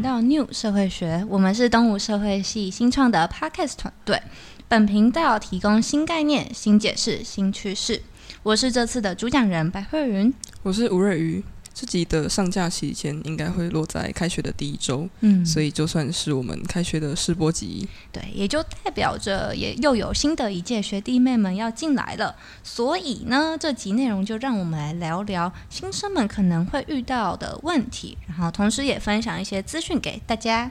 到 New 社会学，我们是东吴社会系新创的 Podcast 团队。本频道提供新概念、新解释、新趋势。我是这次的主讲人白慧云，我是吴瑞瑜。这集的上架期间应该会落在开学的第一周，嗯，所以就算是我们开学的试播集。对，也就代表着也又有新的一届学弟妹们要进来了。所以呢，这集内容就让我们来聊聊新生们可能会遇到的问题，然后同时也分享一些资讯给大家。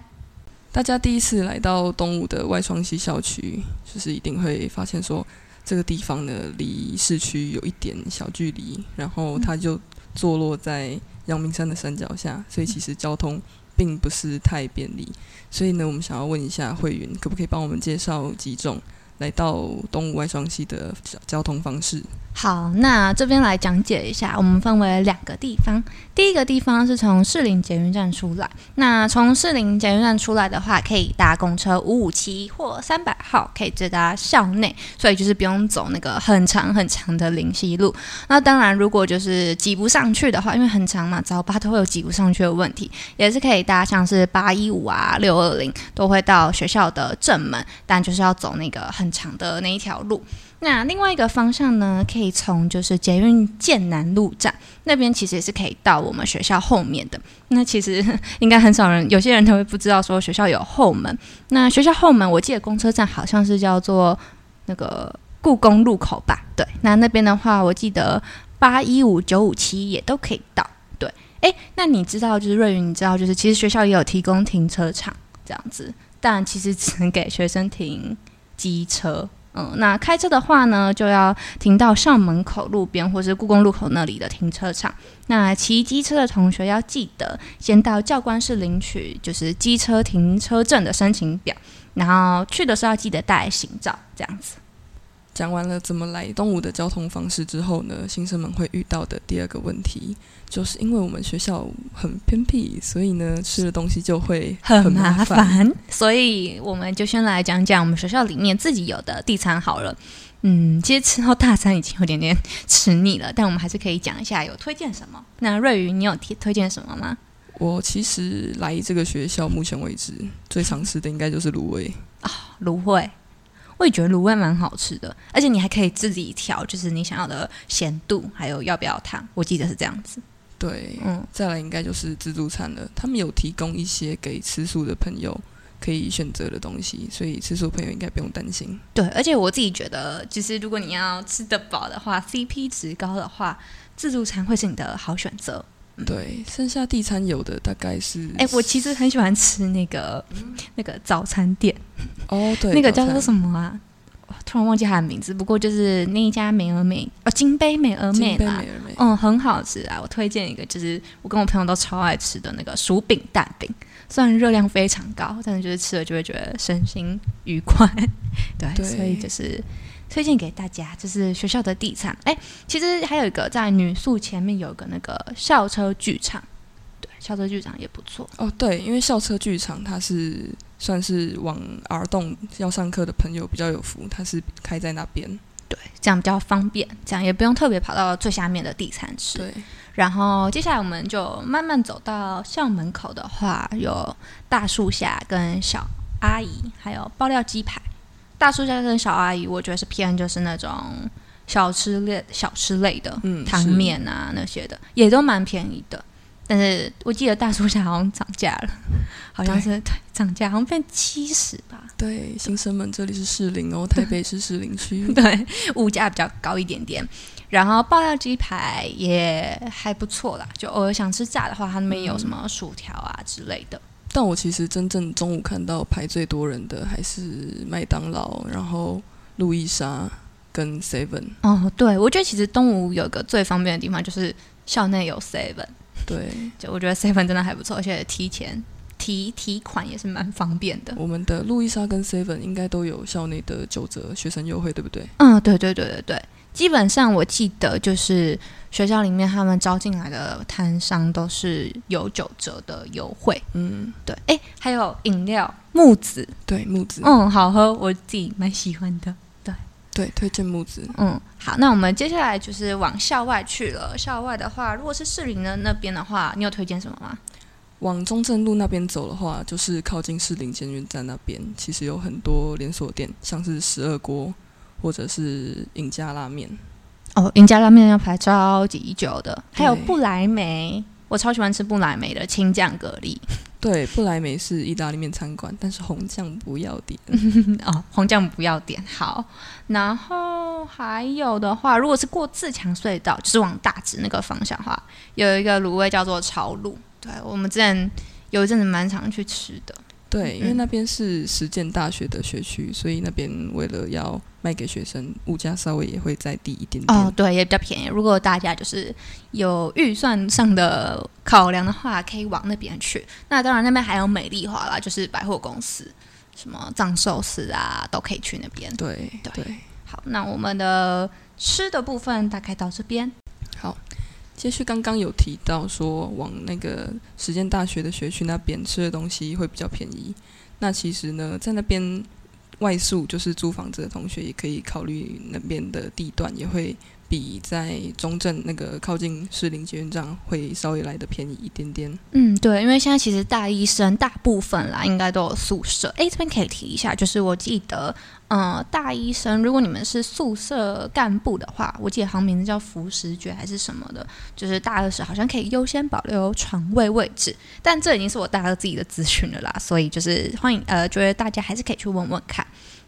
大家第一次来到东吴的外双溪校区，就是一定会发现说，这个地方呢离市区有一点小距离，然后它就。坐落在阳明山的山脚下，所以其实交通并不是太便利。所以呢，我们想要问一下会员，可不可以帮我们介绍几种来到东吴外双溪的交通方式？好，那这边来讲解一下，我们分为两个地方。第一个地方是从士林捷运站出来，那从士林捷运站出来的话，可以搭公车五五七或三百号，可以直达校内，所以就是不用走那个很长很长的林溪路。那当然，如果就是挤不上去的话，因为很长嘛，早八都会有挤不上去的问题，也是可以搭像是八一五啊、六二零，都会到学校的正门，但就是要走那个很长的那一条路。那另外一个方向呢，可以从就是捷运建南路站那边，其实也是可以到我们学校后面的。那其实 应该很少人，有些人都会不知道说学校有后门。那学校后门，我记得公车站好像是叫做那个故宫路口吧？对，那那边的话，我记得八一五九五七也都可以到。对，诶，那你知道就是瑞云，你知道就是其实学校也有提供停车场这样子，但其实只能给学生停机车。嗯，那开车的话呢，就要停到校门口路边或是故宫路口那里的停车场。那骑机车的同学要记得先到教官室领取就是机车停车证的申请表，然后去的时候要记得带行照，这样子。讲完了怎么来东吴的交通方式之后呢，新生们会遇到的第二个问题，就是因为我们学校很偏僻，所以呢吃的东西就会很麻烦。所以我们就先来讲讲我们学校里面自己有的地餐好了。嗯，其实吃到大餐已经有点点吃腻了，但我们还是可以讲一下有推荐什么。那瑞宇，你有推推荐什么吗？我其实来这个学校目前为止最常吃的应该就是卤味啊，卤味。我也觉得卤味蛮好吃的，而且你还可以自己调，就是你想要的咸度，还有要不要糖。我记得是这样子。对，嗯，再来应该就是自助餐了。他们有提供一些给吃素的朋友可以选择的东西，所以吃素朋友应该不用担心。对，而且我自己觉得，就是如果你要吃得饱的话，CP 值高的话，自助餐会是你的好选择。对，剩下地餐有的大概是，哎，我其实很喜欢吃那个那个早餐店。哦，对，那个叫做什么啊？突然忘记它的名字。不过就是那一家美而美哦，金杯美而美啦，嗯，很好吃啊。我推荐一个，就是我跟我朋友都超爱吃的那个薯饼蛋饼。虽然热量非常高，但是就是吃了就会觉得身心愉快。对，所以就是推荐给大家，就是学校的地产。哎，其实还有一个在女宿前面有个那个校车剧场，对，校车剧场也不错。哦，对，因为校车剧场它是。算是往儿童要上课的朋友比较有福，它是开在那边，对，这样比较方便，这样也不用特别跑到最下面的地产吃。对，然后接下来我们就慢慢走到校门口的话，有大树下跟小阿姨，还有爆料鸡排。大叔家跟小阿姨，我觉得是偏就是那种小吃类、小吃类的，嗯，汤面啊那些的，也都蛮便宜的。但是我记得大叔家好像涨价了，好像是对涨价，好像变七十吧。对，新生们，这里是士林哦，台北是士林区，对，物价比较高一点点。然后爆料鸡排也还不错啦，就偶尔想吃炸的话，他那边有什么薯条啊之类的。但我其实真正中午看到排最多人的还是麦当劳，然后路易莎跟 Seven。哦，对，我觉得其实东吴有个最方便的地方就是校内有 Seven。对，就我觉得 Seven 真的还不错，而且提前提提款也是蛮方便的。我们的路易莎跟 Seven 应该都有校内的九折学生优惠，对不对？嗯，对对对对对，基本上我记得就是学校里面他们招进来的摊商都是有九折的优惠。嗯，对。哎，还有饮料木子，对木子，嗯，好喝，我自己蛮喜欢的。对，对推荐木子。嗯，好，那我们接下来就是往校外去了。校外的话，如果是士林的那边的话，你有推荐什么吗？往中正路那边走的话，就是靠近士林捷运站那边，其实有很多连锁店，像是十二锅或者是尹家拉面。哦，尹家拉面要排超级久的，还有对不来梅，我超喜欢吃不来梅的青酱蛤蜊。对，不来梅是意大利面餐馆，但是红酱不要点。哦，红酱不要点好。然后还有的话，如果是过自强隧道，就是往大直那个方向的话，有一个卤味叫做潮卤。对我们之前有一阵子蛮常去吃的。对，因为嗯那边是实践大学的学区，所以那边为了要卖给学生，物价稍微也会再低一点点。哦，对，也比较便宜。如果大家就是有预算上的考量的话，可以往那边去。那当然，那边还有美丽华啦，就是百货公司，什么藏寿司啊，都可以去那边。对对对，好，那我们的吃的部分大概到这边。好。接续刚刚有提到说，往那个实践大学的学区那边吃的东西会比较便宜。那其实呢，在那边外宿就是租房子的同学，也可以考虑那边的地段，也会比在中正那个靠近士林捷运站会稍微来的便宜一点点。嗯，对，因为现在其实大一生大部分啦，应该都有宿舍。诶，这边可以提一下，就是我记得，呃，大一生如果你们是宿舍干部的话，我记得好像名字叫福时爵还是什么的，就是大二时好像可以优先保留床位位置，但这已经是我大二自己的资讯了啦，所以就是欢迎呃，觉得大家还是可以去问问看。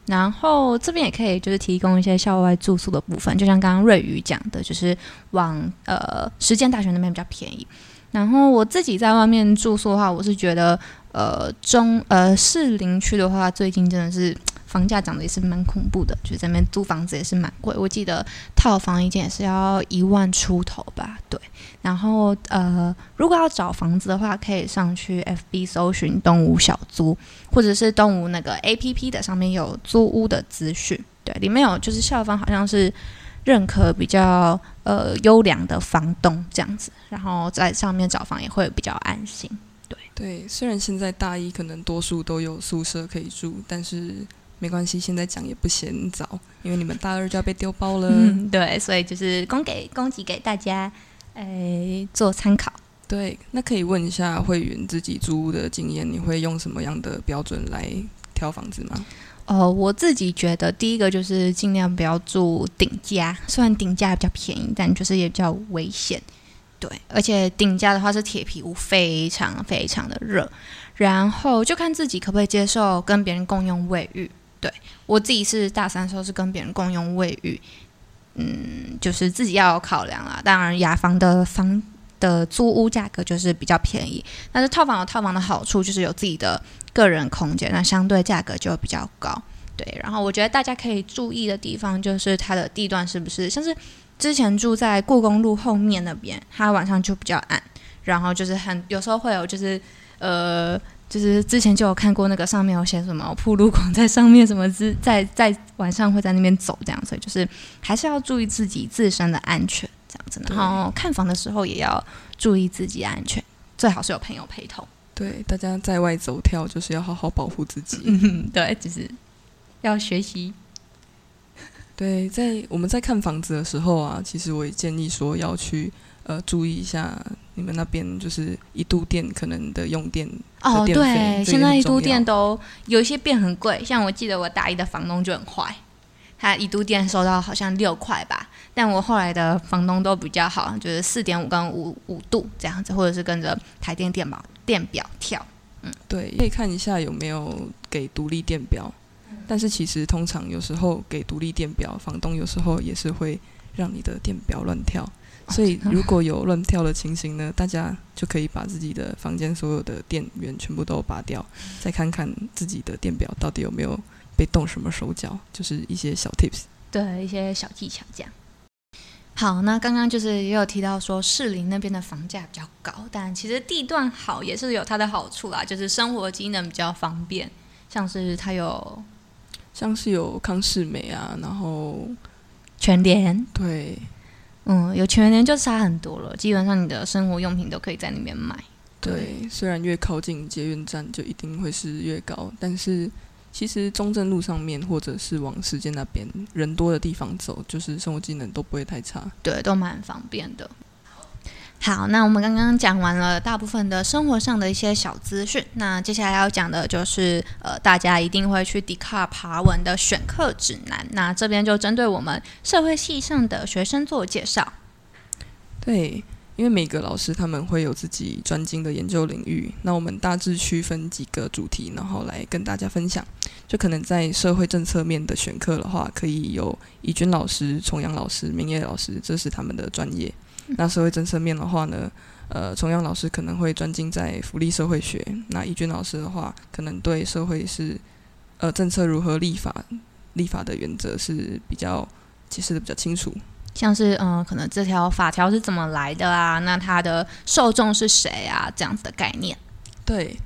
然后这边也可以就是提供一些校外住宿的部分，就像刚刚瑞宇讲的，就是往呃实践大学那边比较便宜。然后我自己在外面住宿的话，我是觉得，呃，中呃市林区的话，最近真的是房价涨得也是蛮恐怖的，就是在那边租房子也是蛮贵。我记得套房一间也是要一万出头吧，对。然后呃，如果要找房子的话，可以上去 FB 搜寻东吴小租，或者是东吴那个 APP 的上面有租屋的资讯，对，里面有就是校方好像是认可比较呃优良的房东这样子，然后在上面找房也会比较安心。对，虽然现在大一可能多数都有宿舍可以住，但是没关系，现在讲也不嫌早，因为你们大二就要被丢包了。嗯，对，所以就是供给供给给大家，诶做参考。对，那可以问一下会员自己租屋的经验，你会用什么样的标准来挑房子吗？哦，我自己觉得第一个就是尽量不要住顶价，虽然顶价比较便宜，但就是也比较危险。对，而且顶价的话是铁皮屋，非常非常的热。然后就看自己可不可以接受跟别人共用卫浴。对我自己是大三的时候是跟别人共用卫浴，嗯，就是自己要有考量啦。当然，雅房的房的租屋价格就是比较便宜，但是套房有套房的好处，就是有自己的个人空间，那相对价格就比较高。对，然后我觉得大家可以注意的地方就是它的地段是不是像是之前住在故宫路后面那边，它晚上就比较暗，然后就是很有时候会有就是呃。就是之前就有看过那个上面有写什么铺路狂在上面什么之 在在晚上会在那边走这样，所以就是还是要注意自己自身的安全这样子，然后看房的时候也要注意自己安全，最好是有朋友陪同。对，大家在外走跳就是要好好保护自己。嗯，对，就是要学习。对，在我们在看房子的时候啊，其实我也建议说要去呃注意一下你们那边就是一度电可能的用电哦，对，现在一度电都有一些变很贵，像我记得我大一的房东就很坏，他一度电收到好像六块吧，但我后来的房东都比较好，就是四点五跟五五度这样子，或者是跟着台电电表电表跳。嗯对，可以看一下有没有给独立电表。但是其实通常有时候给独立电表，房东有时候也是会让你的电表乱跳。所以如果有乱跳的情形呢，大家就可以把自己的房间所有的电源全部都拔掉，再看看自己的电表到底有没有被动什么手脚，就是一些小 tips。对一些小技巧这样。好，那刚刚就是也有提到说士林那边的房价比较高，但其实地段好也是有它的好处啦，就是生活机能比较方便，像是它有像是有康士美啊，然后全联，对嗯，有全年就差很多了，基本上你的生活用品都可以在那边买。对，虽然越靠近捷运站就一定会是越高，但是其实中正路上面或者是往时间那边人多的地方走，就是生活机能都不会太差。对，都蛮方便的。好，那我们刚刚讲完了大部分的生活上的一些小资讯，那接下来要讲的就是呃，大家一定会去 d 卡爬文的选课指南。那这边就针对我们社会系上的学生做介绍。对，因为每个老师他们会有自己专精的研究领域，那我们大致区分几个主题，然后来跟大家分享。就可能在社会政策面的选课的话，可以有怡君老师、重阳老师、明业老师，这是他们的专业。那社会政策面的话呢，呃，崇阳老师可能会专精在福利社会学，那怡君老师的话，可能对社会是呃政策如何立法、立法的原则是比较解释的比较清楚。像是嗯，可能这条法条是怎么来的啊？那它的受众是谁啊？这样子的概念。对，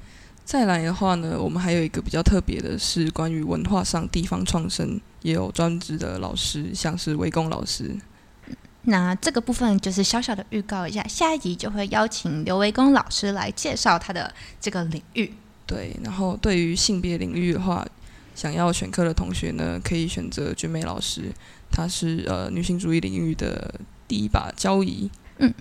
再来的话呢，我们还有一个比较特别的是关于文化上地方创生，也有专职的老师，像是围攻老师。那这个部分就是小小的预告一下，下一集就会邀请刘维公老师来介绍他的这个领域。对，然后对于性别领域的话，想要选课的同学呢，可以选择君美老师，她是呃女性主义领域的第一把交椅。嗯。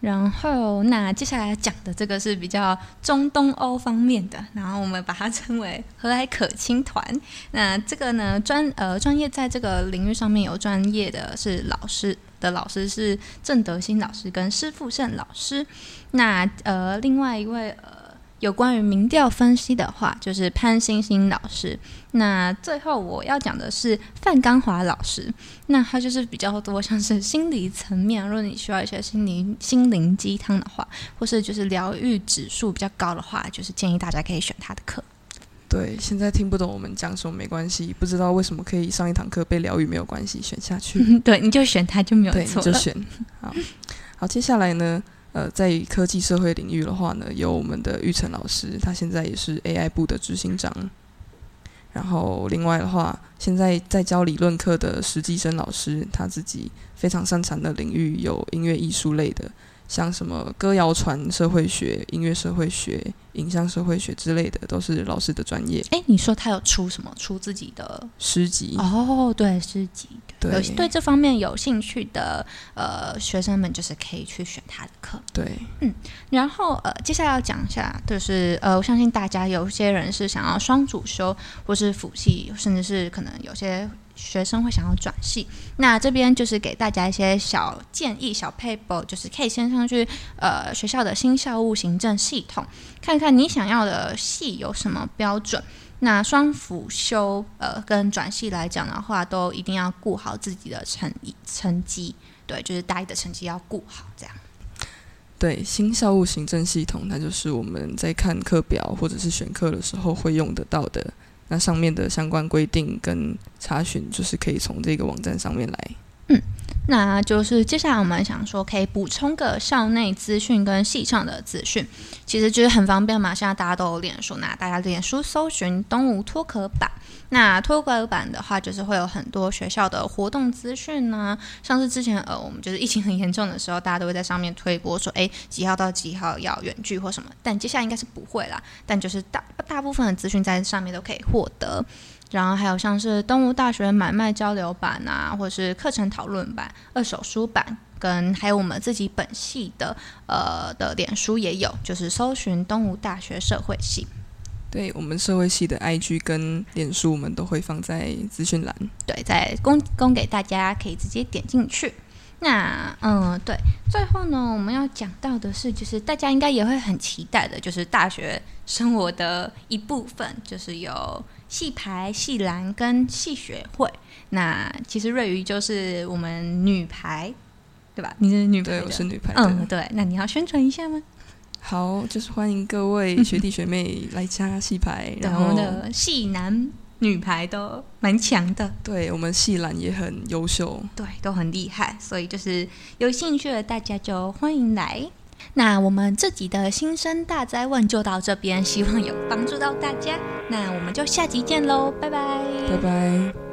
然后，那接下来讲的这个是比较中东欧方面的，然后我们把它称为和蔼可亲团。那这个呢，专呃专业在这个领域上面有专业的是老师的老师是郑德兴老师跟施富胜老师。那呃，另外一位呃。有关于民调分析的话，就是潘星星老师。那最后我要讲的是范刚华老师。那他就是比较多像是心理层面，如果你需要一些心灵心灵鸡汤的话，或是就是疗愈指数比较高的话，就是建议大家可以选他的课。对，现在听不懂我们讲什么没关系，不知道为什么可以上一堂课被疗愈没有关系，选下去。对，你就选他就没有错就选。好，好，接下来呢？呃，在科技社会领域的话呢，有我们的玉成老师，他现在也是 AI 部的执行长。然后另外的话，现在在教理论课的实习生老师，他自己非常擅长的领域有音乐艺术类的。像什么歌谣传社会学、音乐社会学、影像社会学之类的，都是老师的专业。哎，你说他有出什么？出自己的诗集？哦，对，诗集。对，有对这方面有兴趣的呃学生们，就是可以去选他的课。对，嗯。然后呃，接下来要讲一下，就是呃，我相信大家有些人是想要双主修，或是辅系，甚至是可能有些。学生会想要转系，那这边就是给大家一些小建议、小 paper，就是可以先上去呃学校的新校务行政系统，看看你想要的系有什么标准。那双辅修呃跟转系来讲的话，都一定要顾好自己的成成绩，对，就是大一的成绩要顾好，这样。对，新校务行政系统，那就是我们在看课表或者是选课的时候会用得到的。那上面的相关规定跟查询，就是可以从这个网站上面来。那就是接下来我们想说，可以补充个校内资讯跟系上的资讯，其实就是很方便嘛。现在大家都有脸书，那大家脸书搜寻东吴脱壳版。那脱壳版的话，就是会有很多学校的活动资讯呢。像是之前呃，我们就是疫情很严重的时候，大家都会在上面推播说，哎，几号到几号要远距或什么。但接下来应该是不会啦。但就是大大部分的资讯在上面都可以获得。然后还有像是东吴大学买卖交流版啊，或者是课程讨论版、二手书版，跟还有我们自己本系的呃的脸书也有，就是搜寻东吴大学社会系。对我们社会系的 IG 跟脸书，我们都会放在资讯栏。对，在供供给大家可以直接点进去。那嗯，对，最后呢，我们要讲到的是，就是大家应该也会很期待的，就是大学生活的一部分，就是有。戏排、戏篮跟戏学会，那其实瑞瑜就是我们女排，对吧？你是女排对，我是女排。嗯，对。那你要宣传一下吗？好，就是欢迎各位学弟学妹来加戏排。然后，的戏男女排都蛮强的。对我们戏篮也很优秀，对，都很厉害。所以就是有兴趣的大家就欢迎来。那我们这集的新生大灾问就到这边，希望有帮助到大家。那我们就下集见喽，拜拜，拜拜。